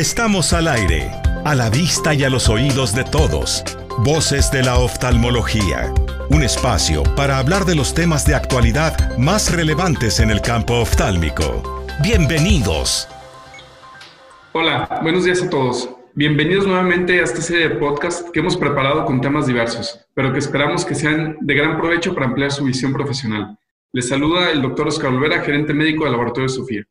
Estamos al aire, a la vista y a los oídos de todos. Voces de la oftalmología. Un espacio para hablar de los temas de actualidad más relevantes en el campo oftálmico. Bienvenidos. Hola, buenos días a todos. Bienvenidos nuevamente a esta serie de podcast que hemos preparado con temas diversos, pero que esperamos que sean de gran provecho para ampliar su visión profesional. Les saluda el doctor Oscar Olvera, gerente médico del Laboratorio Sofía.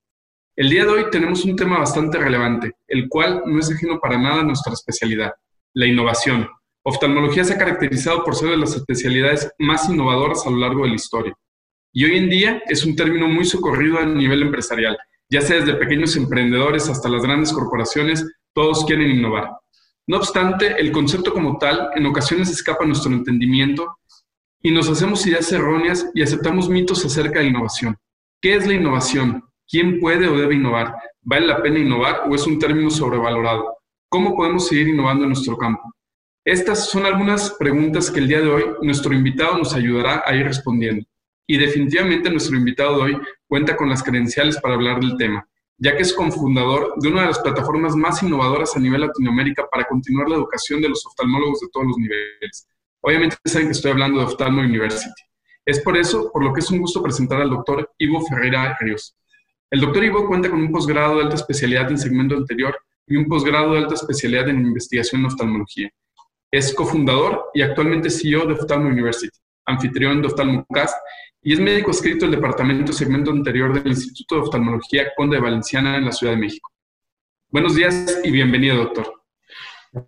El día de hoy tenemos un tema bastante relevante, el cual no es ajeno para nada a nuestra especialidad, la innovación. Oftalmología se ha caracterizado por ser de las especialidades más innovadoras a lo largo de la historia. Y hoy en día es un término muy socorrido a nivel empresarial, ya sea desde pequeños emprendedores hasta las grandes corporaciones, todos quieren innovar. No obstante, el concepto como tal en ocasiones escapa a nuestro entendimiento y nos hacemos ideas erróneas y aceptamos mitos acerca de innovación. ¿Qué es la innovación? ¿Quién puede o debe innovar? ¿Vale la pena innovar o es un término sobrevalorado? ¿Cómo podemos seguir innovando en nuestro campo? Estas son algunas preguntas que el día de hoy nuestro invitado nos ayudará a ir respondiendo. Y definitivamente nuestro invitado de hoy cuenta con las credenciales para hablar del tema, ya que es cofundador de una de las plataformas más innovadoras a nivel Latinoamérica para continuar la educación de los oftalmólogos de todos los niveles. Obviamente saben que estoy hablando de Oftalmo University. Es por eso por lo que es un gusto presentar al doctor Ivo Ferreira Ríos. El doctor Ivo cuenta con un posgrado de alta especialidad en segmento anterior y un posgrado de alta especialidad en investigación en oftalmología. Es cofundador y actualmente CEO de Oftalmo University, anfitrión de OftalmoCast y es médico escrito del departamento segmento anterior del Instituto de Oftalmología Conde de Valenciana en la Ciudad de México. Buenos días y bienvenido, doctor.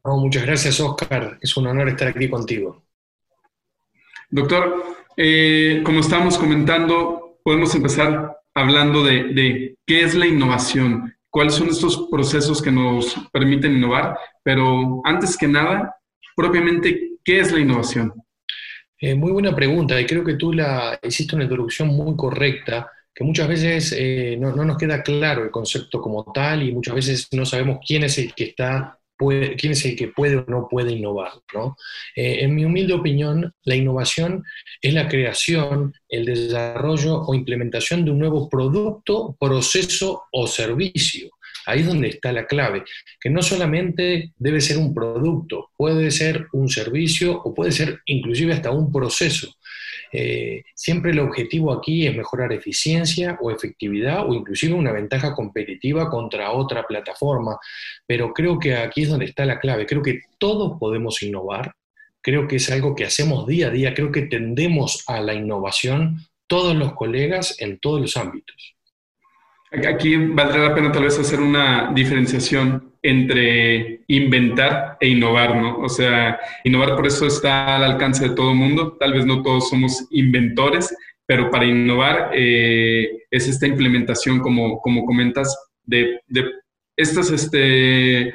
muchas gracias, Oscar. Es un honor estar aquí contigo. Doctor, eh, como estamos comentando, podemos empezar hablando de, qué es la innovación, cuáles son estos procesos que nos permiten innovar, pero antes que nada, propiamente, ¿qué es la innovación? Eh, muy buena pregunta y creo que tú la hiciste una introducción muy correcta, que muchas veces eh, no, no, nos queda claro el concepto como tal y muchas veces no sabemos quién es el que está quién es el que puede o no puede innovar. ¿no? Eh, en mi humilde opinión, la innovación es la creación, el desarrollo o implementación de un nuevo producto, proceso o servicio. Ahí es donde está la clave, que no solamente debe ser un producto, puede ser un servicio o puede ser inclusive hasta un proceso. Eh, siempre el objetivo aquí es mejorar eficiencia o efectividad o inclusive una ventaja competitiva contra otra plataforma, pero creo que aquí es donde está la clave. Creo que todos podemos innovar, creo que es algo que hacemos día a día, creo que tendemos a la innovación todos los colegas en todos los ámbitos. Aquí valdrá la pena tal vez hacer una diferenciación entre inventar e innovar, ¿no? O sea, innovar por eso está al alcance de todo el mundo. Tal vez no todos somos inventores, pero para innovar eh, es esta implementación, como, como comentas, de, estas, este,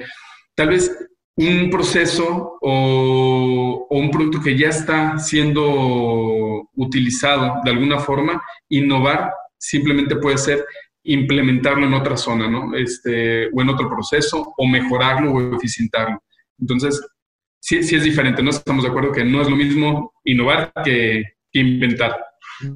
tal vez un proceso o, un producto que ya está siendo utilizado de alguna forma, innovar simplemente puede ser implementarlo en otra zona, ¿no? Este, o en otro proceso, o mejorarlo o eficientarlo. Entonces, sí, sí es diferente, ¿no? Estamos de acuerdo que no es lo mismo innovar que, inventar.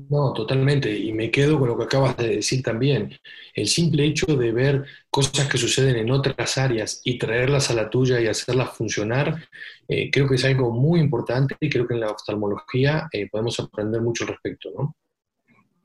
No, totalmente. Y me quedo con lo que acabas de decir también. El simple hecho de ver cosas que suceden en otras áreas y traerlas a la tuya y hacerlas funcionar, eh, creo que es algo muy importante y creo que en la oftalmología eh, podemos aprender mucho al respecto, ¿no?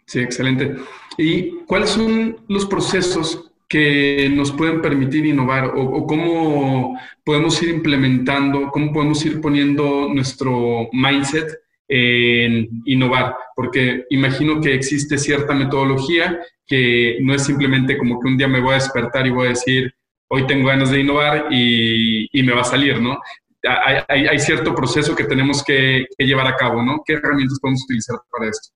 Sí, excelente. ¿Y cuáles son los procesos que nos pueden permitir innovar o, cómo podemos ir implementando, cómo podemos ir poniendo nuestro mindset en innovar? Porque imagino que existe cierta metodología que no es simplemente como que un día me voy a despertar y voy a decir, hoy tengo ganas de innovar y, me va a salir, ¿no? Hay, cierto proceso que tenemos que llevar a cabo, ¿no? ¿Qué herramientas podemos utilizar para esto?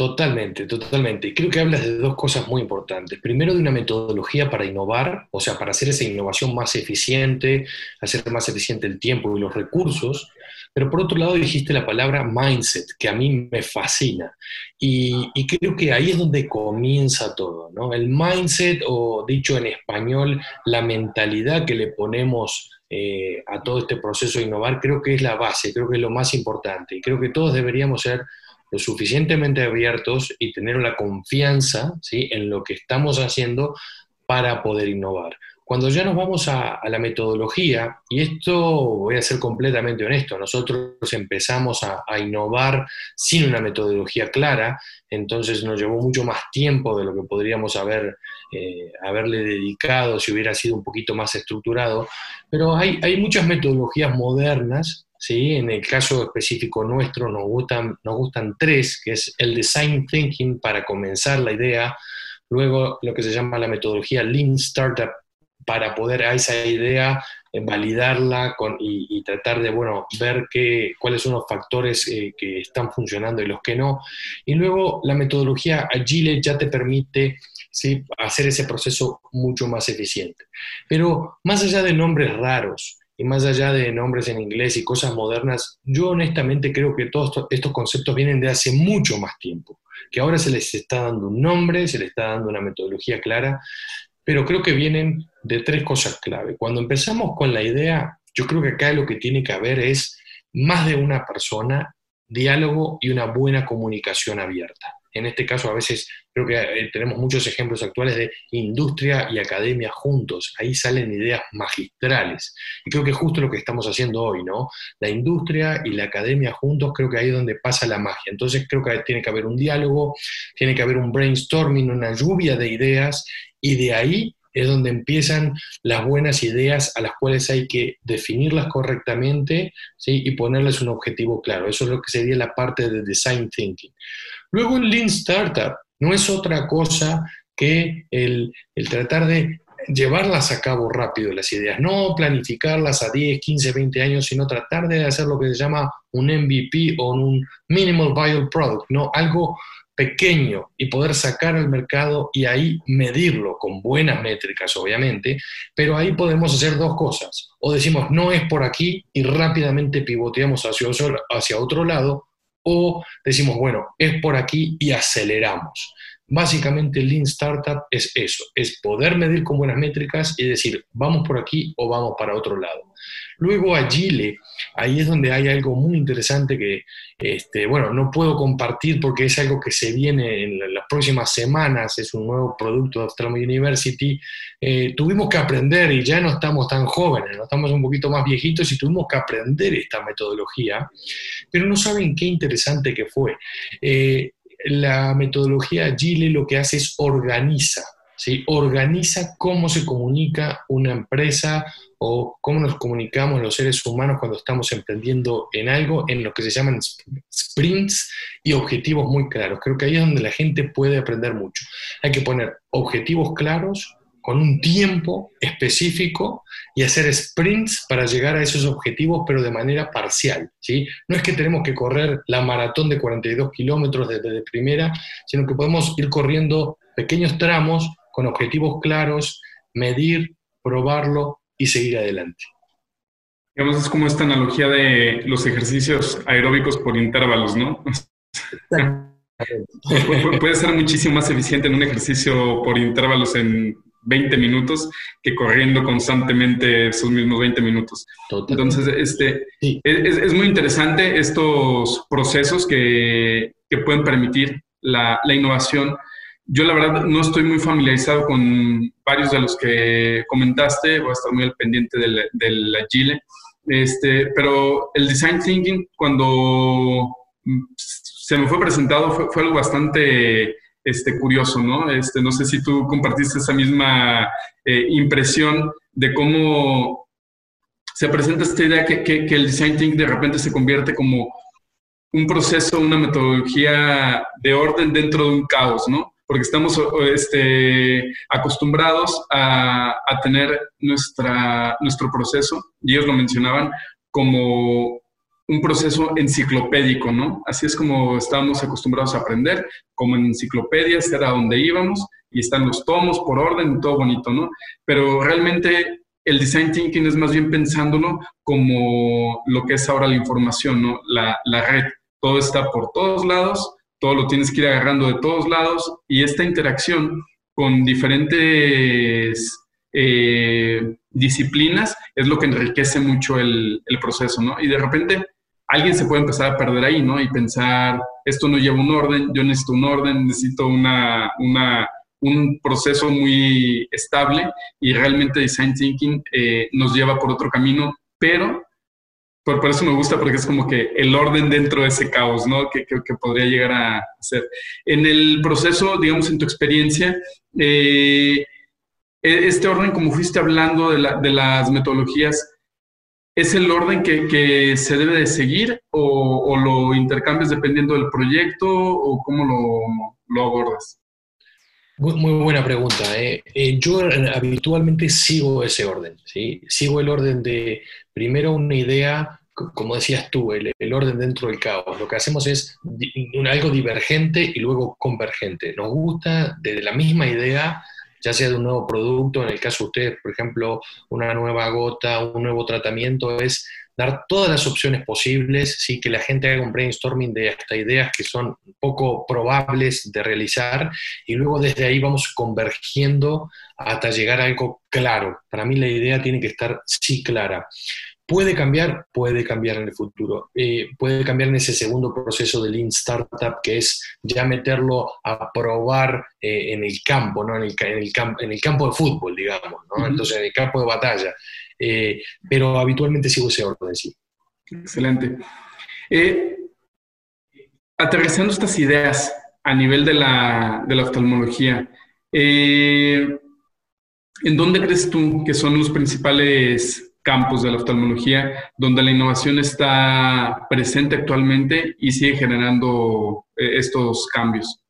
Totalmente, totalmente. Creo que hablas de dos cosas muy importantes. Primero, de una metodología para innovar, o sea, para hacer esa innovación más eficiente, hacer más eficiente el tiempo y los recursos. Pero por otro lado, dijiste la palabra mindset, que a mí me fascina. Y, creo que ahí es donde comienza todo, ¿no? El mindset, o dicho en español, la mentalidad que le ponemos eh, a todo este proceso de innovar, creo que es la base, creo que es lo más importante. Y creo que todos deberíamos ser lo suficientemente abiertos y tener la confianza ¿sí? en lo que estamos haciendo para poder innovar. Cuando ya nos vamos a, la metodología, y esto voy a ser completamente honesto, nosotros empezamos a, innovar sin una metodología clara, entonces nos llevó mucho más tiempo de lo que podríamos haber, eh, haberle dedicado si hubiera sido un poquito más estructurado, pero hay, hay muchas metodologías modernas ¿sí? En el caso específico nuestro nos gustan, nos gustan tres, que es el design thinking para comenzar la idea, luego lo que se llama la metodología Lean Startup para poder a esa idea validarla con, y, tratar de bueno, ver qué, cuáles son los factores eh, que están funcionando y los que no. Y luego la metodología Agile ya te permite ¿sí? hacer ese proceso mucho más eficiente. Pero más allá de nombres raros, y más allá de nombres en inglés y cosas modernas, yo honestamente creo que todos estos conceptos vienen de hace mucho más tiempo, que ahora se les está dando un nombre, se les está dando una metodología clara, pero creo que vienen de tres cosas clave. Cuando empezamos con la idea, yo creo que acá lo que tiene que haber es más de una persona, diálogo y una buena comunicación abierta. En este caso, a veces creo que eh, tenemos muchos ejemplos actuales de industria y academia juntos. Ahí salen ideas magistrales. Y creo que justo lo que estamos haciendo hoy, ¿no? La industria y la academia juntos, creo que ahí es donde pasa la magia. Entonces, creo que tiene que haber un diálogo, tiene que haber un brainstorming, una lluvia de ideas, y de ahí es donde empiezan las buenas ideas a las cuales hay que definirlas correctamente ¿sí? y ponerles un objetivo claro. Eso es lo que sería la parte de design thinking. Luego el Lean Startup no es otra cosa que el, tratar de llevarlas a cabo rápido las ideas, no planificarlas a 10, 15, 20 años, sino tratar de hacer lo que se llama un MVP o un Minimal Viable Product, ¿no? algo pequeño y poder sacar al mercado y ahí medirlo con buenas métricas, obviamente, pero ahí podemos hacer dos cosas. O decimos, no es por aquí y rápidamente pivoteamos hacia, hacia otro lado, o decimos, bueno, es por aquí y aceleramos. Básicamente, Lean Startup es eso, es poder medir con buenas métricas y decir, vamos por aquí o vamos para otro lado. Luego Agile, ahí es donde hay algo muy interesante que, este, bueno, no puedo compartir porque es algo que se viene en las próximas semanas, es un nuevo producto de Ophthalmo University. Eh, tuvimos que aprender y ya no estamos tan jóvenes, estamos un poquito más viejitos y tuvimos que aprender esta metodología, pero no saben qué interesante que fue. Eh, la metodología Agile lo que hace es organiza, ¿sí? organiza cómo se comunica una empresa o cómo nos comunicamos los seres humanos cuando estamos emprendiendo en algo, en lo que se llaman sprints y objetivos muy claros. Creo que ahí es donde la gente puede aprender mucho. Hay que poner objetivos claros, con un tiempo específico y hacer sprints para llegar a esos objetivos, pero de manera parcial. ¿sí? No es que tenemos que correr la maratón de 42 kilómetros desde primera, sino que podemos ir corriendo pequeños tramos con objetivos claros, medir, probarlo y seguir adelante. Digamos, es como esta analogía de los ejercicios aeróbicos por intervalos, ¿no? puede ser muchísimo más eficiente en un ejercicio por intervalos en 20 minutos que corriendo constantemente esos mismos 20 minutos. Entonces, este, es, muy interesante estos procesos que, pueden permitir la, innovación. Yo la verdad no estoy muy familiarizado con varios de los que comentaste, voy a estar muy al pendiente del, del Agile, este, pero el Design Thinking cuando se me fue presentado fue, fue algo bastante este, curioso, ¿no? Este, no sé si tú compartiste esa misma eh, impresión de cómo se presenta esta idea que, que, el design thinking de repente se convierte como un proceso, una metodología de orden dentro de un caos, ¿no? Porque estamos este, acostumbrados a, a tener nuestra, nuestro proceso, y ellos lo mencionaban, como un proceso enciclopédico, ¿no? Así es como estábamos acostumbrados a aprender, como en enciclopedias, era donde íbamos y están los tomos por orden, todo bonito, ¿no? Pero realmente el design thinking es más bien pensándolo como lo que es ahora la información, ¿no? La, red, todo está por todos lados, todo lo tienes que ir agarrando de todos lados y esta interacción con diferentes eh, disciplinas es lo que enriquece mucho el, el, proceso, ¿no? Y de repente alguien se puede empezar a perder ahí, ¿no? Y pensar, esto no lleva un orden, yo necesito un orden, necesito una, una un proceso muy estable y realmente Design Thinking eh, nos lleva por otro camino, pero por, eso me gusta porque es como que el orden dentro de ese caos, ¿no? Que, que, podría llegar a ser. En el proceso, digamos, en tu experiencia, eh, e, este orden, como fuiste hablando de, la, de las metodologías, ¿es el orden que, se debe de seguir o, o, lo intercambias dependiendo del proyecto o cómo lo, lo abordas? Muy, buena pregunta. ¿eh? Eh, yo habitualmente sigo ese orden. Sigo el orden de primero una idea, como decías tú, el, orden dentro del caos. Lo que hacemos es algo divergente y luego convergente. Nos gusta desde la misma idea ya sea de un nuevo producto, en el caso de ustedes, por ejemplo, una nueva gota, un nuevo tratamiento, es dar todas las opciones posibles, ¿sí? que la gente haga un brainstorming de hasta ideas que son poco probables de realizar y luego desde ahí vamos convergiendo hasta llegar a algo claro. Para mí la idea tiene que estar sí clara. ¿Puede cambiar? Puede cambiar en el futuro. Eh, puede cambiar en ese segundo proceso de Lean Startup, que es ya meterlo a probar eh, en el campo, ¿no? en, el, en, el, en el campo de fútbol, digamos, ¿no? entonces en el campo de batalla. Eh, pero habitualmente sigo ese orden, sí. Excelente. aterrizando estas ideas a nivel de la, de la oftalmología, ¿en dónde crees tú que son los principales campos de la oftalmología donde la innovación está presente actualmente y sigue generando eh, estos cambios?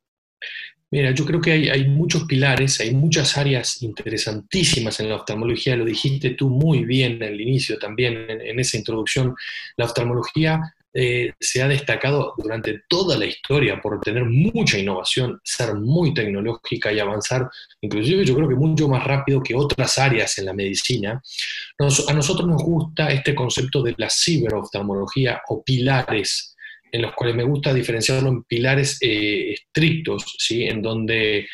Mira, yo creo que hay, muchos pilares, hay muchas áreas interesantísimas en la oftalmología, lo dijiste tú muy bien en el inicio también, en esa introducción. La oftalmología eh, se ha destacado durante toda la historia por tener mucha innovación, ser muy tecnológica y avanzar, inclusive yo creo que mucho más rápido que otras áreas en la medicina. a nosotros nos gusta este concepto de la ciberoftalmología o pilares, en los cuales me gusta diferenciarlo en pilares eh, estrictos, ¿sí? en donde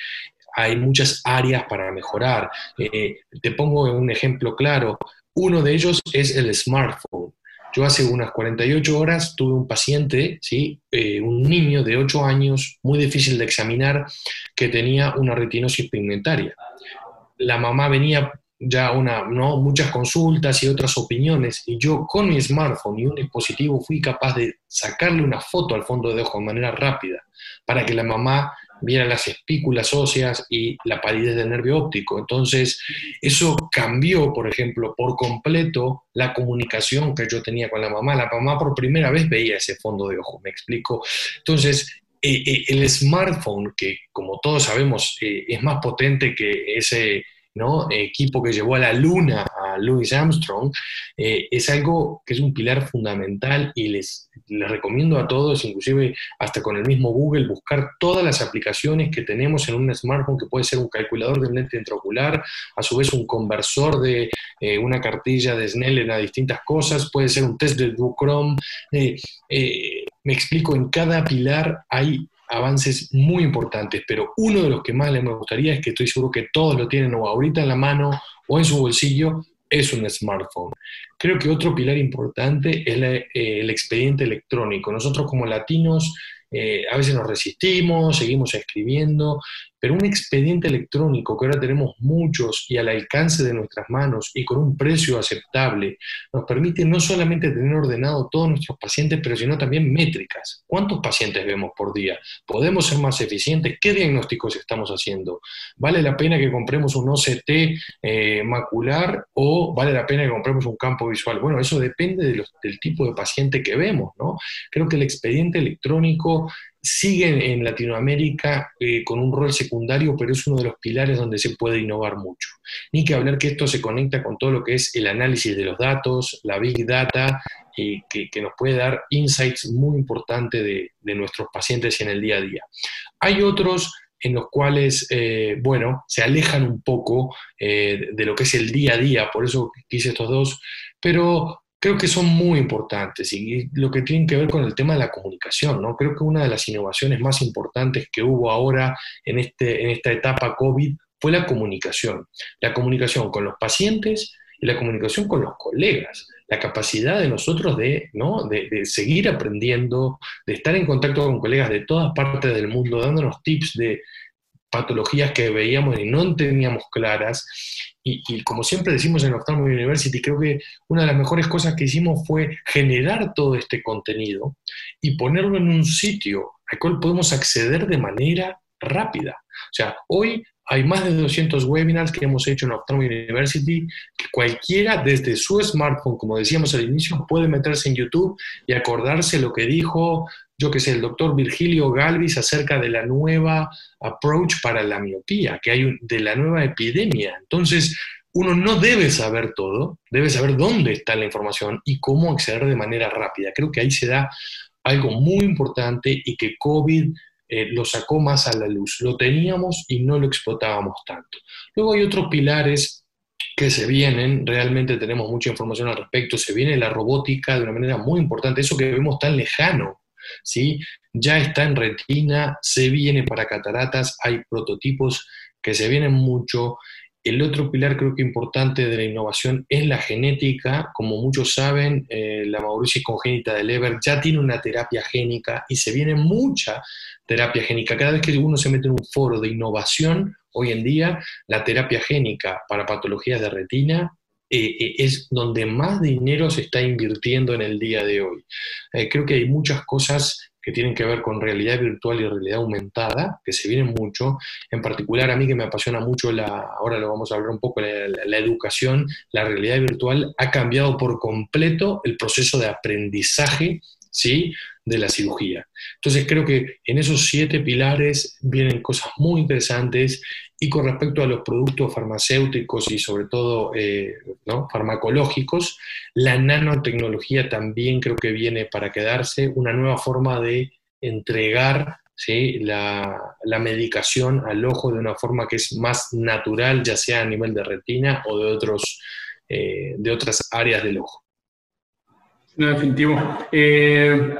hay muchas áreas para mejorar. Eh, te pongo un ejemplo claro. Uno de ellos es el smartphone. Yo hace unas 48 horas tuve un paciente, ¿sí? Eh, un niño de 8 años, muy difícil de examinar, que tenía una retinosis pigmentaria. La mamá venía ya una, ¿no? muchas consultas y otras opiniones, y yo con mi smartphone y un dispositivo fui capaz de sacarle una foto al fondo de ojo de manera rápida, para que la mamá viera las espículas óseas y la palidez del nervio óptico. Entonces, eso cambió, por ejemplo, por completo la comunicación que yo tenía con la mamá. La mamá por primera vez veía ese fondo de ojo, me explico. Entonces, eh, eh, el smartphone, que como todos sabemos eh, es más potente que ese ¿no? equipo que llevó a la luna Louis Armstrong, eh, es algo que es un pilar fundamental y les, recomiendo a todos, inclusive hasta con el mismo Google, buscar todas las aplicaciones que tenemos en un smartphone, que puede ser un calculador de lente intraocular, a su vez un conversor de eh, una cartilla de Snellen a distintas cosas, puede ser un test de Chrome. Eh, me explico, en cada pilar hay avances muy importantes, pero uno de los que más les me gustaría es que estoy seguro que todos lo tienen o ahorita en la mano o en su bolsillo, es un smartphone. Creo que otro pilar importante es eh, el expediente electrónico. Nosotros como latinos eh, a veces nos resistimos, seguimos escribiendo, pero un expediente electrónico que ahora tenemos muchos y al alcance de nuestras manos y con un precio aceptable, nos permite no solamente tener ordenado todos nuestros pacientes, pero sino también métricas. ¿Cuántos pacientes vemos por día? ¿Podemos ser más eficientes? ¿Qué diagnósticos estamos haciendo? ¿Vale la pena que compremos un OCT eh, macular o vale la pena que compremos un campo visual? Bueno, eso depende del tipo de paciente que vemos, ¿no? Creo que el expediente electrónico sigue en Latinoamérica eh, con un rol secundario, pero es uno de los pilares donde se puede innovar mucho. Ni que hablar que esto se conecta con todo lo que es el análisis de los datos, la big data, eh, que, nos puede dar insights muy importantes de, nuestros pacientes en el día a día. Hay otros en los cuales, eh, bueno, se alejan un poco de lo que es el día a día, por eso quise estos dos, pero creo que son muy importantes y lo que tienen que ver con el tema de la comunicación, ¿no? Creo que una de las innovaciones más importantes que hubo ahora en, este, en esta etapa COVID fue la comunicación. La comunicación con los pacientes y la comunicación con los colegas. La capacidad de nosotros de, ¿no? de, de seguir aprendiendo, de estar en contacto con colegas de todas partes del mundo, dándonos tips de patologías que veíamos y no teníamos claras. Y, como siempre decimos en Ophthalmo University, creo que una de las mejores cosas que hicimos fue generar todo este contenido y ponerlo en un sitio al cual podemos acceder de manera rápida. O sea, hoy hay más de 200 webinars que hemos hecho en Ophthalmo University, cualquiera desde su smartphone, como decíamos al inicio, puede meterse en YouTube y acordarse lo que dijo yo que sé, el doctor Virgilio Galvis acerca de la nueva approach para la miopía, que hay de la nueva epidemia. Entonces, uno no debe saber todo, debe saber dónde está la información y cómo acceder de manera rápida. Creo que ahí se da algo muy importante y que COVID eh, lo sacó más a la luz. Lo teníamos y no lo explotábamos tanto. Luego hay otros pilares que se vienen, realmente tenemos mucha información al respecto, se viene la robótica de una manera muy importante, eso que vemos tan lejano, ¿sí? Ya está en retina, se viene para cataratas, hay prototipos que se vienen mucho. El otro pilar creo que importante de la innovación es la genética. Como muchos saben, eh, la mauricia congénita de Leber ya tiene una terapia génica y se viene mucha terapia génica. Cada vez que uno se mete en un foro de innovación, hoy en día, la terapia génica para patologías de retina eh, eh, es donde más dinero se está invirtiendo en el día de hoy. Creo que hay muchas cosas que tienen que ver con realidad virtual y realidad aumentada, que se vienen mucho. En particular, a mí que me apasiona mucho, la, ahora lo vamos a hablar un poco, la, educación, la realidad virtual ha cambiado por completo el proceso de aprendizaje ¿sí? de la cirugía. Entonces creo que en esos siete pilares vienen cosas muy interesantes y con respecto a los productos farmacéuticos y sobre todo eh, farmacológicos, la nanotecnología también creo que viene para quedarse, una nueva forma de entregar la, medicación al ojo de una forma que es más natural, ya sea a nivel de retina o de, otros, eh, de otras áreas del ojo. No, definitivo. Eh,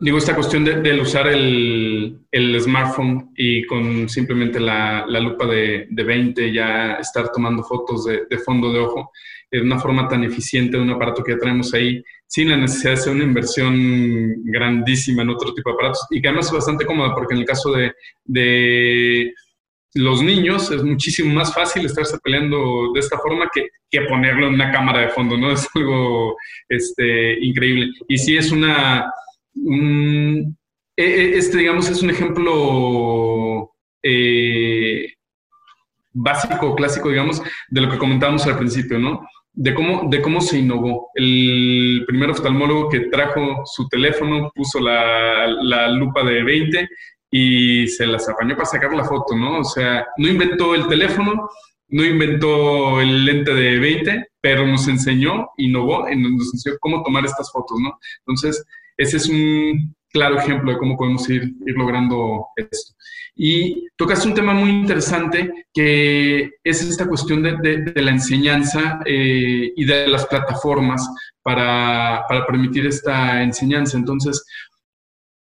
digo, esta cuestión de, usar el, smartphone y con simplemente la, lupa de, 20 ya estar tomando fotos de, fondo de ojo de una forma tan eficiente de un aparato que ya traemos ahí, sin la necesidad de hacer una inversión grandísima en otro tipo de aparatos y que además es bastante cómoda porque en el caso de los niños es muchísimo más fácil estarse peleando de esta forma que, que ponerlo en una cámara de fondo, ¿no? Es algo este, increíble. Y sí es una... E, e, este, digamos, es un ejemplo eh, básico, clásico, digamos, de lo que comentábamos al principio, ¿no? De cómo, de cómo se innovó. El primer oftalmólogo que trajo su teléfono, puso la, la lupa de 20 y se las apañó para sacar la foto, ¿no? O sea, no inventó el teléfono, no inventó el lente de 20, pero nos enseñó, innovó, nos enseñó cómo tomar estas fotos, ¿no? Entonces, ese es un claro ejemplo de cómo podemos ir, ir logrando esto. Y tocaste un tema muy interesante que es esta cuestión de, de, la enseñanza eh, y de las plataformas para, para permitir esta enseñanza. Entonces,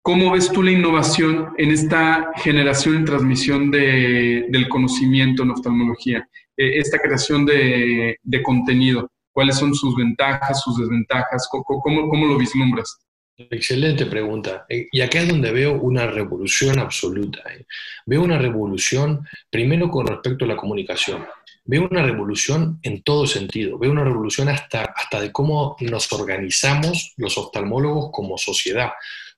¿Cómo ves tú la innovación en esta generación y transmisión del conocimiento en oftalmología? E, esta creación de, contenido. ¿Cuáles son sus ventajas, sus desventajas? ¿Cómo, lo vislumbras? Excelente pregunta. Eh, y acá es donde veo una revolución absoluta. Eh. Veo una revolución primero con respecto a la comunicación. Veo una revolución en todo sentido. Veo una revolución hasta, hasta de cómo nos organizamos los oftalmólogos como sociedad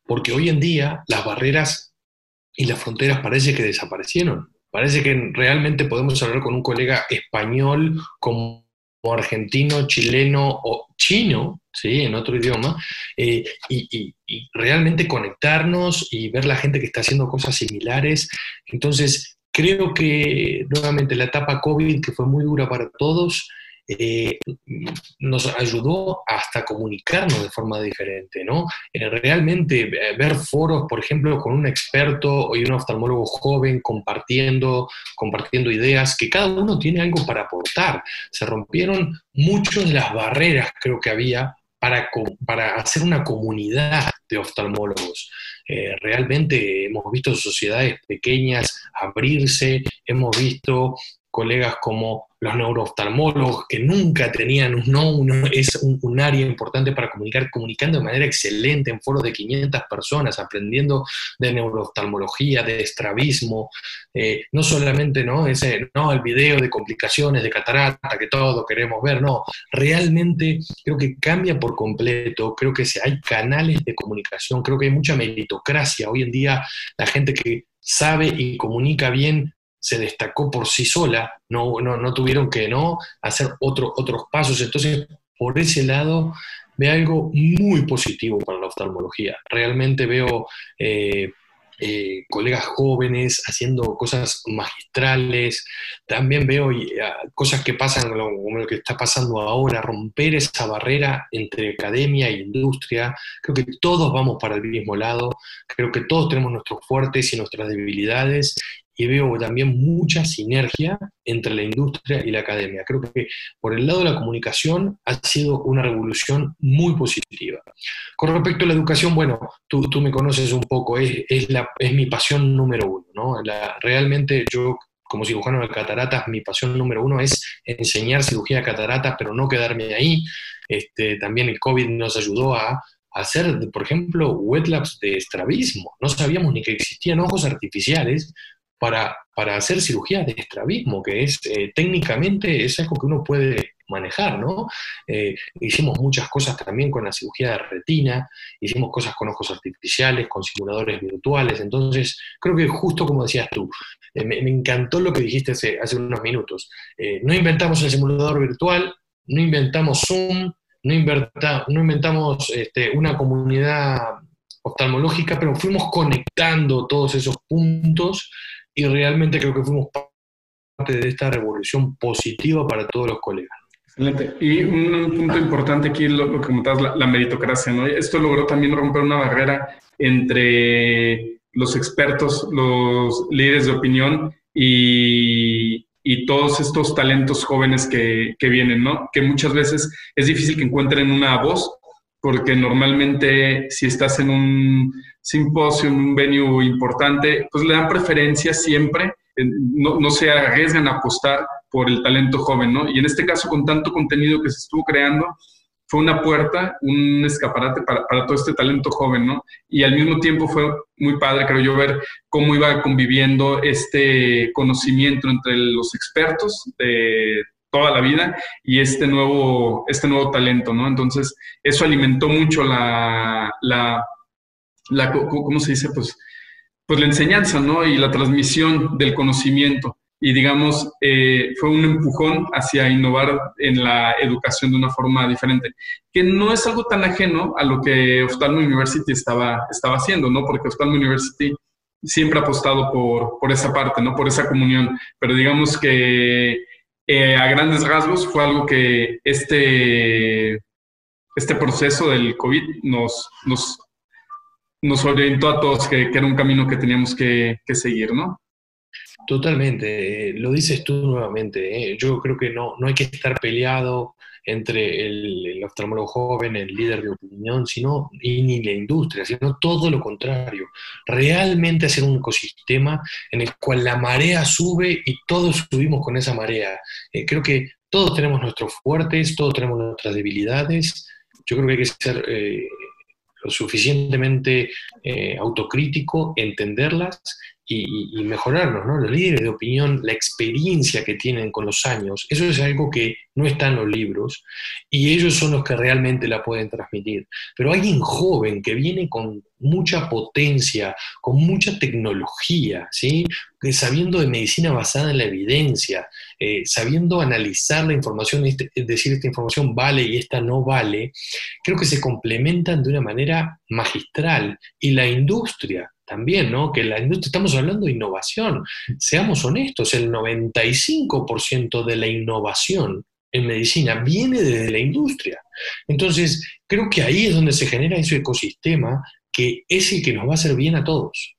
porque hoy en día las barreras y las fronteras parece que desaparecieron. Parece que realmente podemos hablar con un colega español como argentino, chileno o chino, ¿sí? en otro idioma, eh, y, y, realmente conectarnos y ver la gente que está haciendo cosas similares. Entonces, creo que nuevamente la etapa COVID, que fue muy dura para todos, eh, nos ayudó hasta comunicarnos de forma diferente, ¿no? Eh, realmente eh, ver foros, por ejemplo, con un experto y un oftalmólogo joven compartiendo, compartiendo ideas, que cada uno tiene algo para aportar. Se rompieron muchas de las barreras, creo que había, para, para hacer una comunidad de oftalmólogos. realmente hemos visto sociedades pequeñas abrirse, hemos visto colegas como los neurooftalmólogos, que nunca tenían un no, es un, área importante para comunicar, comunicando de manera excelente en foros de 500 personas, aprendiendo de neurooftalmología, de estrabismo, eh, no solamente ¿no? Ese, no, el video de complicaciones de catarata que todos queremos ver, no, realmente creo que cambia por completo, creo que hay canales de comunicación, creo que hay mucha meritocracia, hoy en día la gente que sabe y comunica bien se destacó por sí sola, no, no, tuvieron que ¿no? hacer otros pasos. Entonces, por ese lado, veo algo muy positivo para la oftalmología. Realmente veo eh, eh, colegas jóvenes haciendo cosas magistrales, también veo ah, cosas que pasan como lo que está pasando ahora, romper esa barrera entre academia e industria. Creo que todos vamos para el mismo lado, creo que todos tenemos nuestros fuertes y nuestras debilidades y veo también mucha sinergia entre la industria y la academia. Creo que por el lado de la comunicación ha sido una revolución muy positiva. Con respecto a la educación, bueno, tú, tú me conoces un poco, es, es, la, es mi pasión número uno. ¿no? Realmente yo como cirujano de cataratas, mi pasión número uno es enseñar cirugía de cataratas, pero no quedarme ahí. Este, también el COVID nos ayudó a hacer, por ejemplo, wet labs de estrabismo. No sabíamos ni que existían ojos artificiales para, hacer cirugía de estrabismo, que es eh, técnicamente es algo que uno puede manejar, ¿no? Eh, hicimos muchas cosas también con la cirugía de retina, hicimos cosas con ojos artificiales, con simuladores virtuales, entonces creo que justo como decías tú, eh, me, encantó lo que dijiste hace, unos minutos, no inventamos el simulador virtual, no inventamos Zoom, no, no inventamos este, una comunidad oftalmológica, pero fuimos conectando todos esos puntos y realmente creo que fuimos parte de esta revolución positiva para todos los colegas. Excelente. Y un, punto importante aquí, lo, lo que comentabas, la, la, meritocracia, ¿no? Esto logró también romper una barrera entre los expertos, los líderes de opinión y, y todos estos talentos jóvenes que, que, vienen, ¿no? Que muchas veces es difícil que encuentren una voz, porque normalmente si estás en un simposio, un venue importante, pues le dan preferencia siempre, no, no, se arriesgan a apostar por el talento joven, ¿no? Y en este caso, con tanto contenido que se estuvo creando, fue una puerta, un escaparate para, para, todo este talento joven, ¿no? Y al mismo tiempo fue muy padre, creo yo, ver cómo iba conviviendo este conocimiento entre los expertos de toda la vida y este nuevo, este nuevo talento, ¿no? Entonces, eso alimentó mucho la, la, la ¿cómo se dice? Pues, pues la enseñanza, ¿no? Y la transmisión del conocimiento. Y digamos, eh, fue un empujón hacia innovar en la educación de una forma diferente, que no es algo tan ajeno a lo que Oftalmo University estaba, estaba haciendo, ¿no? Porque Oftalmo University siempre ha apostado por, por esa parte, ¿no? Por esa comunión. Pero digamos que eh, a grandes rasgos fue algo que este, este proceso del COVID nos, nos, nos orientó a todos que, era un camino que teníamos que, seguir, ¿no? Totalmente, lo dices tú nuevamente, ¿eh? yo creo que no, no hay que estar peleado entre el, oftalmólogo joven, el líder de opinión, sino, y ni la industria, sino todo lo contrario. Realmente hacer un ecosistema en el cual la marea sube y todos subimos con esa marea. Eh, creo que todos tenemos nuestros fuertes, todos tenemos nuestras debilidades. Yo creo que hay que ser eh, lo suficientemente eh, autocrítico, entenderlas y, mejorarnos, ¿no? Los líderes de opinión, la experiencia que tienen con los años, eso es algo que no está en los libros y ellos son los que realmente la pueden transmitir. Pero alguien joven que viene con mucha potencia, con mucha tecnología, ¿sí? sabiendo de medicina basada en la evidencia, eh, sabiendo analizar la información, es decir, esta información vale y esta no vale, creo que se complementan de una manera magistral. Y la industria, también, ¿no? Que la industria, estamos hablando de innovación, seamos honestos, el 95% de la innovación en medicina viene desde la industria. Entonces, creo que ahí es donde se genera ese ecosistema que es el que nos va a hacer bien a todos.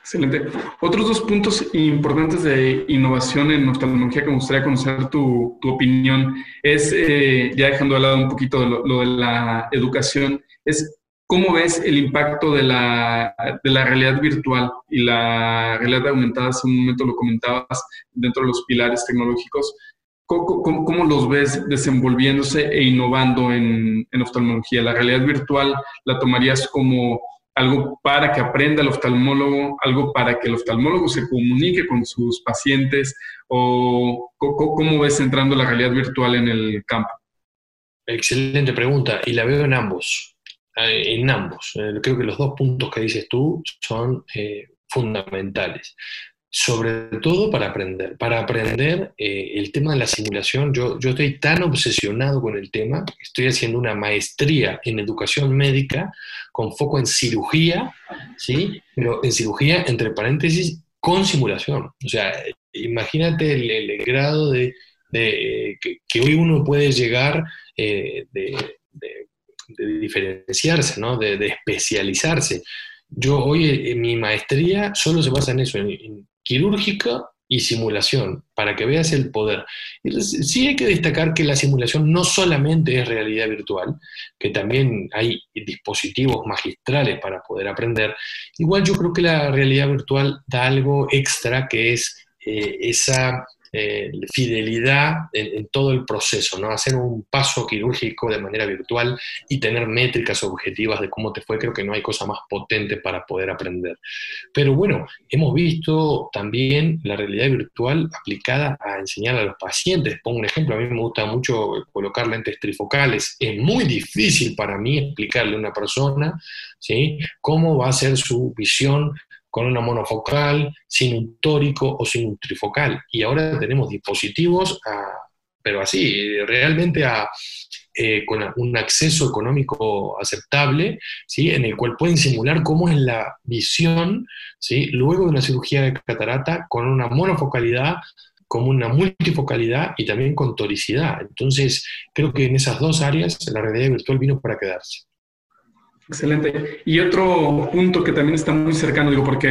Excelente. Otros dos puntos importantes de innovación en oftalmología que me gustaría conocer tu, opinión es, eh, ya dejando de lado un poquito lo, de la educación, es ¿cómo ves el impacto de la, de la realidad virtual y la realidad aumentada? Hace un momento lo comentabas dentro de los pilares tecnológicos. ¿Cómo, los ves desenvolviéndose e innovando en, en, oftalmología? ¿La realidad virtual la tomarías como algo para que aprenda el oftalmólogo, algo para que el oftalmólogo se comunique con sus pacientes? ¿O cómo ves entrando la realidad virtual en el campo? Excelente pregunta y la veo en ambos, en ambos. Eh, creo que los dos puntos que dices tú son eh, fundamentales sobre todo para aprender. Para aprender eh, el tema de la simulación, yo, yo estoy tan obsesionado con el tema, estoy haciendo una maestría en educación médica con foco en cirugía, ¿sí? Pero en cirugía, entre paréntesis, con simulación. O sea, imagínate el, grado de, que, hoy uno puede llegar eh, de, diferenciarse, ¿no? de, especializarse. Yo hoy en mi maestría solo se basa en eso, en, quirúrgica y simulación, para que veas el poder. Sí hay que destacar que la simulación no solamente es realidad virtual, que también hay dispositivos magistrales para poder aprender. Igual yo creo que la realidad virtual da algo extra que es eh, esa eh, fidelidad en, todo el proceso, ¿no? Hacer un paso quirúrgico de manera virtual y tener métricas objetivas de cómo te fue, creo que no hay cosa más potente para poder aprender. Pero bueno, hemos visto también la realidad virtual aplicada a enseñar a los pacientes. Pongo un ejemplo, a mí me gusta mucho colocar lentes trifocales. Es muy difícil para mí explicarle a una persona ¿sí? cómo va a ser su visión con una monofocal, sin un tórico o sin un trifocal. Y ahora tenemos dispositivos, pero así, realmente eh, con un acceso económico aceptable, ¿sí? en el cual pueden simular cómo es la visión ¿sí? luego de una cirugía de catarata con una monofocalidad como una multifocalidad y también con toricidad. Entonces, creo que en esas dos áreas la realidad virtual vino para quedarse. Excelente. Y otro punto que también está muy cercano, digo, porque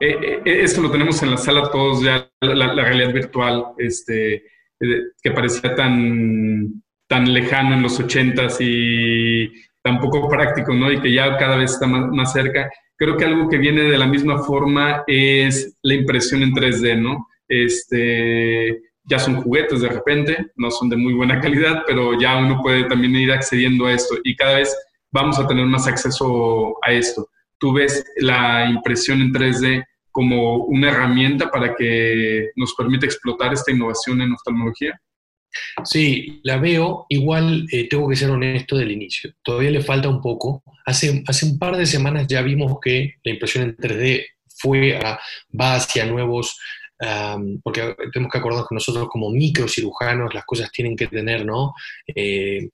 eh, eh, esto lo tenemos en la sala todos ya, la, realidad virtual, este, que parecía tan, tan lejano en los ochentas y tan poco práctico, ¿no? Y que ya cada vez está más, más, cerca. Creo que algo que viene de la misma forma es la impresión en 3D, ¿no? Este, ya son juguetes de repente, no son de muy buena calidad, pero ya uno puede también ir accediendo a esto y cada vez vamos a tener más acceso a esto. ¿Tú ves la impresión en 3D como una herramienta para que nos permita explotar esta innovación en oftalmología? Sí, la veo. Igual eh, tengo que ser honesto del inicio. Todavía le falta un poco. Hace, un par de semanas ya vimos que la impresión en 3D fue va hacia nuevos porque tenemos que acordarnos que nosotros como microcirujanos las cosas tienen que tener, ¿no? Eh,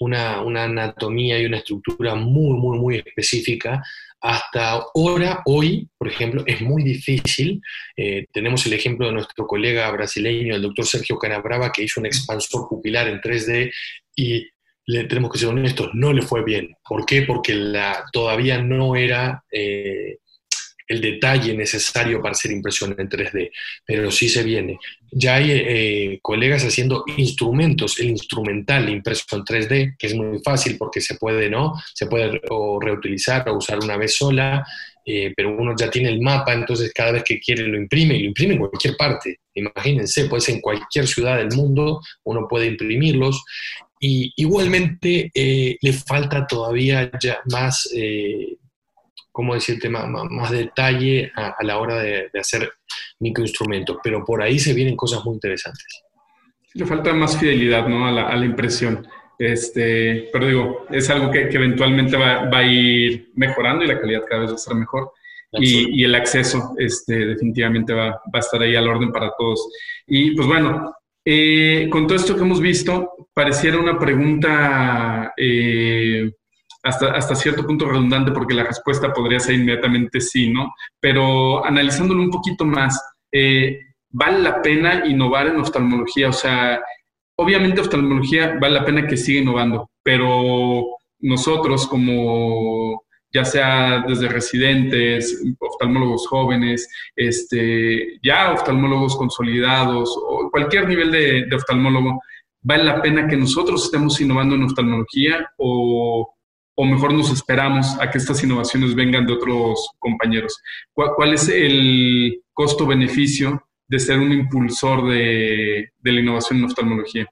una, anatomía y una estructura muy, muy, muy específica. Hasta ahora, hoy, por ejemplo, es muy difícil. Eh, tenemos el ejemplo de nuestro colega brasileño, el doctor Sergio Canabrava, que hizo un expansor pupilar en 3D y le tenemos que ser honestos, no le fue bien. ¿Por qué? Porque la, todavía no era eh, el detalle necesario para hacer impresión en 3D, pero sí se viene. Ya hay eh, colegas haciendo instrumentos, el instrumental impreso en 3D, que es muy fácil porque se puede, ¿no? Se puede reutilizar o usar una vez sola, eh, pero uno ya tiene el mapa, entonces cada vez que quiere lo imprime y lo imprime en cualquier parte. Imagínense, puede ser en cualquier ciudad del mundo, uno puede imprimirlos. Y igualmente eh, le falta todavía ya más ¿cómo decirte?, más, más detalle a, la hora de, hacer microinstrumentos, pero por ahí se vienen cosas muy interesantes. Le falta más fidelidad ¿no? a, la, impresión. Este, pero digo, es algo que, eventualmente va, va, a ir mejorando y la calidad cada vez va a estar mejor. Y, y, el acceso este, definitivamente va, va, a estar ahí al orden para todos. Y pues bueno, eh, con todo esto que hemos visto, pareciera una pregunta eh, hasta, hasta cierto punto redundante porque la respuesta podría ser inmediatamente sí, ¿no? Pero analizándolo un poquito más, eh, ¿vale la pena innovar en oftalmología? O sea, obviamente oftalmología vale la pena que siga innovando, pero nosotros como ya sea desde residentes, oftalmólogos jóvenes, este, ya oftalmólogos consolidados o cualquier nivel de, de oftalmólogo, ¿vale la pena que nosotros estemos innovando en oftalmología o o mejor nos esperamos a que estas innovaciones vengan de otros compañeros? ¿Cuál, es el costo-beneficio de ser un impulsor de, la innovación en oftalmología?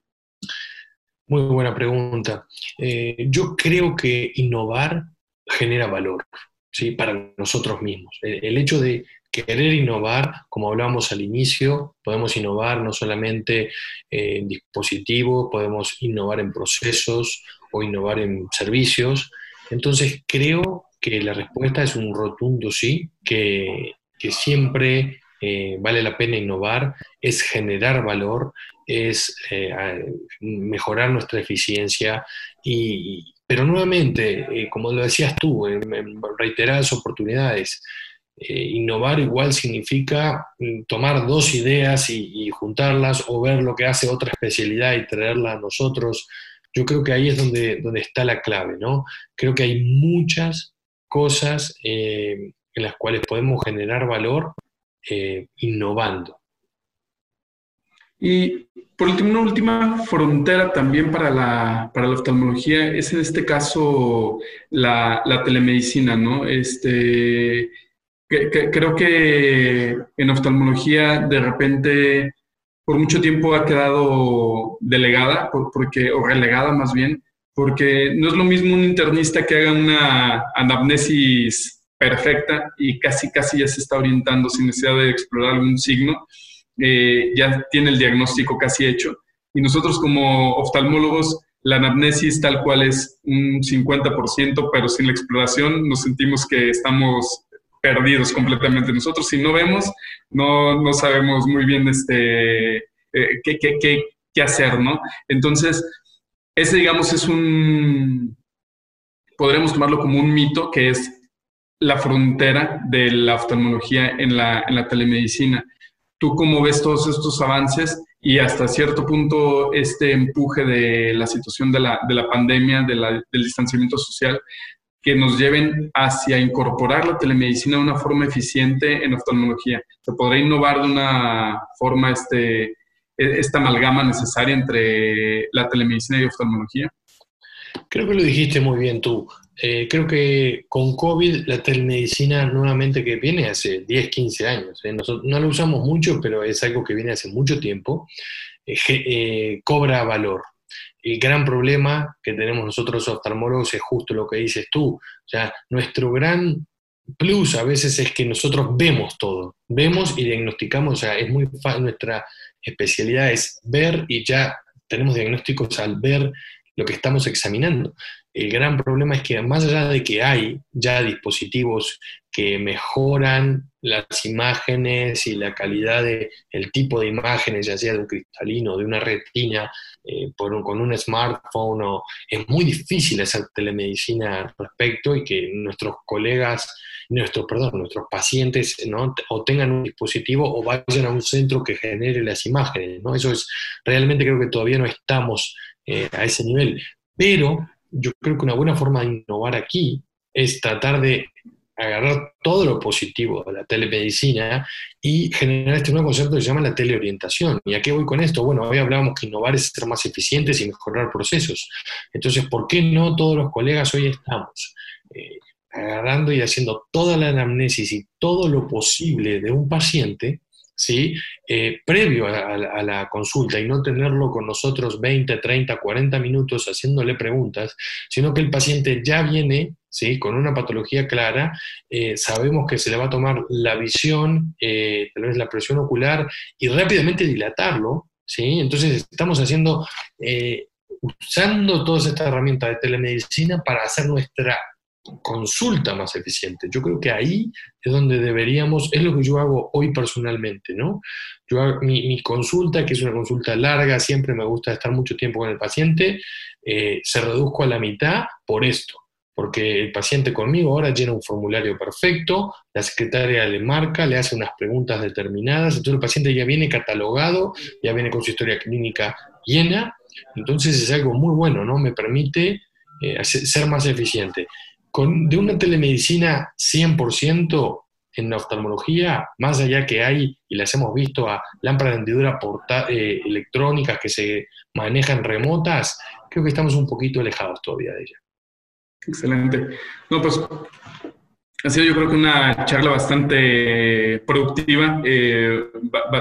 Muy buena pregunta. Eh, yo creo que innovar genera valor ¿sí? para nosotros mismos. El, hecho de querer innovar, como hablábamos al inicio, podemos innovar no solamente en dispositivos, podemos innovar en procesos o innovar en servicios. Entonces creo que la respuesta es un rotundo sí, que, siempre eh, vale la pena innovar, es generar valor, es eh, mejorar nuestra eficiencia y, pero nuevamente, eh, como lo decías tú, en, reiteradas oportunidades, innovar igual significa mm, tomar dos ideas y, juntarlas o ver lo que hace otra especialidad y traerla a nosotros. Yo creo que ahí es donde, donde está la clave, ¿no? Creo que hay muchas cosas eh, en las cuales podemos generar valor innovando. Y por último, una última frontera también para la, para la oftalmología es en este caso la, la telemedicina, ¿no? Este, creo que en oftalmología de repente por mucho tiempo ha quedado delegada, porque, o relegada más bien, porque no es lo mismo un internista que haga una anamnesis perfecta y casi casi ya se está orientando sin necesidad de explorar algún signo eh, ya tiene el diagnóstico casi hecho. Y nosotros como oftalmólogos, la anamnesis tal cual es un 50%, pero sin la exploración nos sentimos que estamos perdidos completamente. Nosotros si no vemos, no, no sabemos muy bien este, eh, qué, qué, qué, qué hacer, ¿no? Entonces, ese digamos es un, podremos tomarlo como un mito que es la frontera de la oftalmología en la, en la telemedicina. ¿Tú cómo ves todos estos avances y hasta cierto punto este empuje de la situación de la, de la pandemia, del distanciamiento social, que nos lleven hacia incorporar la telemedicina de una forma eficiente en oftalmología? ¿Se podrá innovar de una forma este, e, esta amalgama necesaria entre la telemedicina y oftalmología? Creo que lo dijiste muy bien tú. Eh, creo que con COVID la telemedicina nuevamente que viene hace 10, 15 años, ¿eh? Nosotros no lo usamos mucho, pero es algo que viene hace mucho tiempo, eh, cobra valor. El gran problema que tenemos nosotros oftalmólogos es justo lo que dices tú. O sea, nuestro gran plus a veces es que nosotros vemos todo, vemos y diagnosticamos, o sea, es muy fácil, nuestra especialidad es ver y ya tenemos diagnósticos al ver lo que estamos examinando. El gran problema es que más allá de que hay ya dispositivos que mejoran las imágenes y la calidad del el tipo de imágenes, ya sea de un cristalino, de una retina, eh, con un smartphone, o, es muy difícil hacer telemedicina al respecto y que nuestros colegas, nuestros, perdón, nuestros pacientes ¿no? o tengan un dispositivo o vayan a un centro que genere las imágenes. ¿no? Eso es, realmente creo que todavía no estamos eh, a ese nivel. Pero yo creo que una buena forma de innovar aquí es tratar de agarrar todo lo positivo de la telemedicina y generar este nuevo concepto que se llama la teleorientación. ¿Y a qué voy con esto? Bueno, hoy hablábamos que innovar es ser más eficientes y mejorar procesos. Entonces, ¿por qué no todos los colegas hoy estamos eh, agarrando y haciendo toda la anamnesis y todo lo posible de un paciente ¿sí? Eh, previo a, la consulta y no tenerlo con nosotros 20, 30, 40 minutos haciéndole preguntas, sino que el paciente ya viene ¿sí? con una patología clara, eh, sabemos que se le va a tomar la visión, eh, tal vez la presión ocular y rápidamente dilatarlo. ¿sí? Entonces estamos haciendo, usando todas estas herramientas de telemedicina para hacer nuestra consulta más eficiente. Yo creo que ahí es donde deberíamos, es lo que yo hago hoy personalmente, ¿no? Yo mi, consulta, que es una consulta larga, siempre me gusta estar mucho tiempo con el paciente, eh, se reduzco a la mitad por esto, porque el paciente conmigo ahora llena un formulario perfecto, la secretaria le marca, le hace unas preguntas determinadas, entonces el paciente ya viene catalogado, ya viene con su historia clínica llena, entonces es algo muy bueno, ¿no? Me permite eh, ser más eficiente de una telemedicina 100% en oftalmología, más allá que hay, y las hemos visto a lámparas de hendidura eh, electrónicas que se manejan remotas, creo que estamos un poquito alejados todavía de ella. Excelente. No, pues ha sido yo creo que una charla bastante productiva, eh,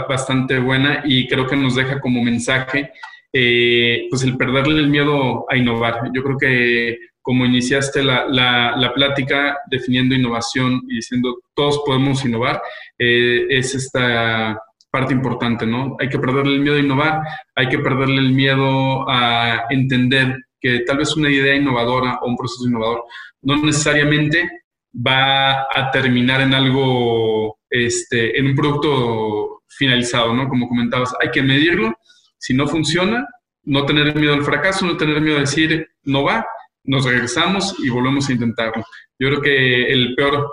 bastante buena y creo que nos deja como mensaje eh, pues el perderle el miedo a innovar. Yo creo que como iniciaste la, la, plática definiendo innovación y diciendo todos podemos innovar, eh, es esta parte importante, ¿no? Hay que perderle el miedo a innovar, hay que perderle el miedo a entender que tal vez una idea innovadora o un proceso innovador no necesariamente va a terminar en algo, este, en un producto finalizado, ¿no? Como comentabas, hay que medirlo, si no funciona, no tener miedo al fracaso, no tener miedo a decir no va, nos regresamos y volvemos a intentarlo. Yo creo que el peor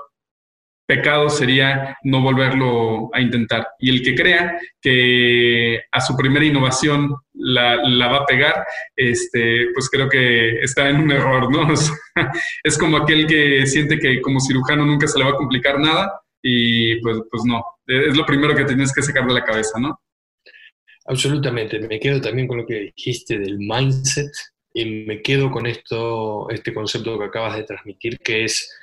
pecado sería no volverlo a intentar. Y el que crea que a su primera innovación la, va a pegar, este, pues creo que está en un error, ¿no? es como aquel que siente que como cirujano nunca se le va a complicar nada y pues, pues no, es lo primero que tienes que sacar de la cabeza, ¿no? Absolutamente, me quedo también con lo que dijiste del mindset y me quedo con esto, este concepto que acabas de transmitir, que es,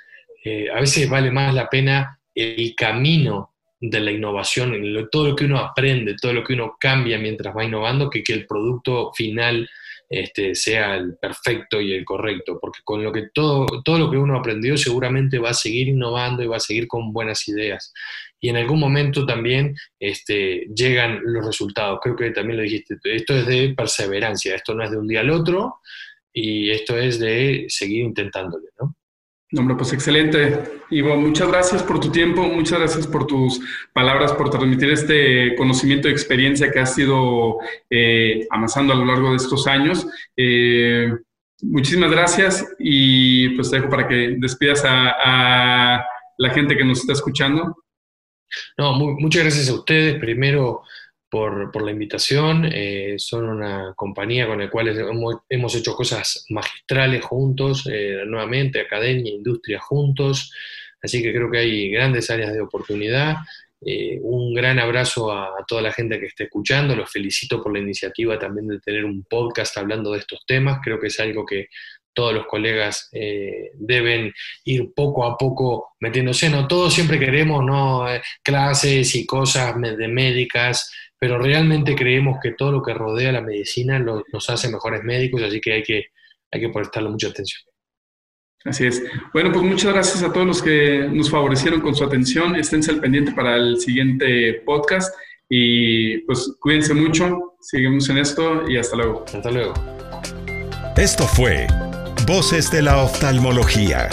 eh, a veces vale más la pena el camino de la innovación, todo lo que uno aprende, todo lo que uno cambia mientras va innovando, que, que el producto final este, sea el perfecto y el correcto, porque con lo que todo, todo lo que uno aprendió seguramente va a seguir innovando y va a seguir con buenas ideas. Y en algún momento también este, llegan los resultados. Creo que también lo dijiste, esto es de perseverancia, esto no es de un día al otro y esto es de seguir intentándole, ¿no? Hombre, pues excelente. Ivo, muchas gracias por tu tiempo, muchas gracias por tus palabras, por transmitir este conocimiento y experiencia que has ido eh, amasando a lo largo de estos años. Eh, muchísimas gracias y pues te dejo para que despidas a, la gente que nos está escuchando. No, muchas gracias a ustedes. Primero, por, la invitación. Eh, son una compañía con la cual hemos, hecho cosas magistrales juntos, eh, nuevamente, academia, industria juntos. Así que creo que hay grandes áreas de oportunidad. Eh, un gran abrazo a, toda la gente que esté escuchando. Los felicito por la iniciativa también de tener un podcast hablando de estos temas. Creo que es algo que todos los colegas deben ir poco a poco metiéndose. No todos siempre queremos ¿no? clases y cosas de médicas, pero realmente creemos que todo lo que rodea la medicina nos hace mejores médicos, así que hay que, hay que prestarle mucha atención. Así es. Bueno, pues muchas gracias a todos los que nos favorecieron con su atención. Esténse al pendiente para el siguiente podcast y pues cuídense mucho, seguimos en esto y hasta luego. Hasta luego. Esto fue Voces de la Oftalmología,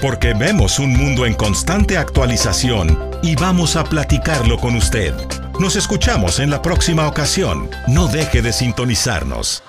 porque vemos un mundo en constante actualización y vamos a platicarlo con usted. Nos escuchamos en la próxima ocasión. No deje de sintonizarnos.